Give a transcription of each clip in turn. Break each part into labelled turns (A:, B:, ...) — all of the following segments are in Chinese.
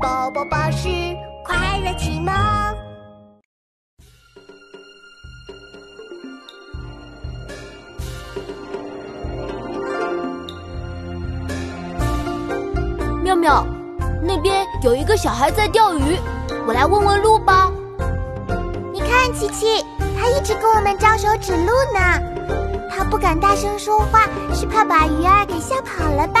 A: 宝宝巴士快乐启蒙。
B: 妙妙，那边有一个小孩在钓鱼，我来问问路吧。
C: 你看，琪琪，他一直跟我们招手指路呢。他不敢大声说话，是怕把鱼儿给吓跑了吧？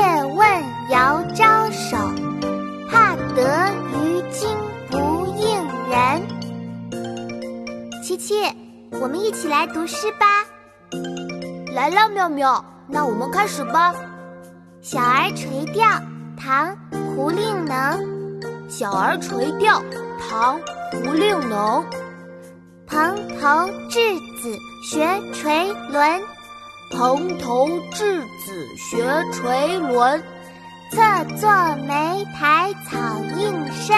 C: 琪琪，我们一起来读诗吧。
B: 来了，妙妙，那我们开始吧。
C: 小儿垂钓，唐·胡令能。
B: 小儿垂钓，唐·胡令能。
C: 蓬头稚子学垂纶，
B: 蓬头稚子学垂纶，
C: 侧坐莓苔草映身，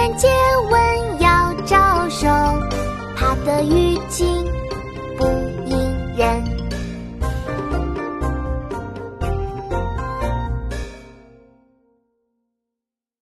C: 人借问遥招手，怕得鱼惊不应人。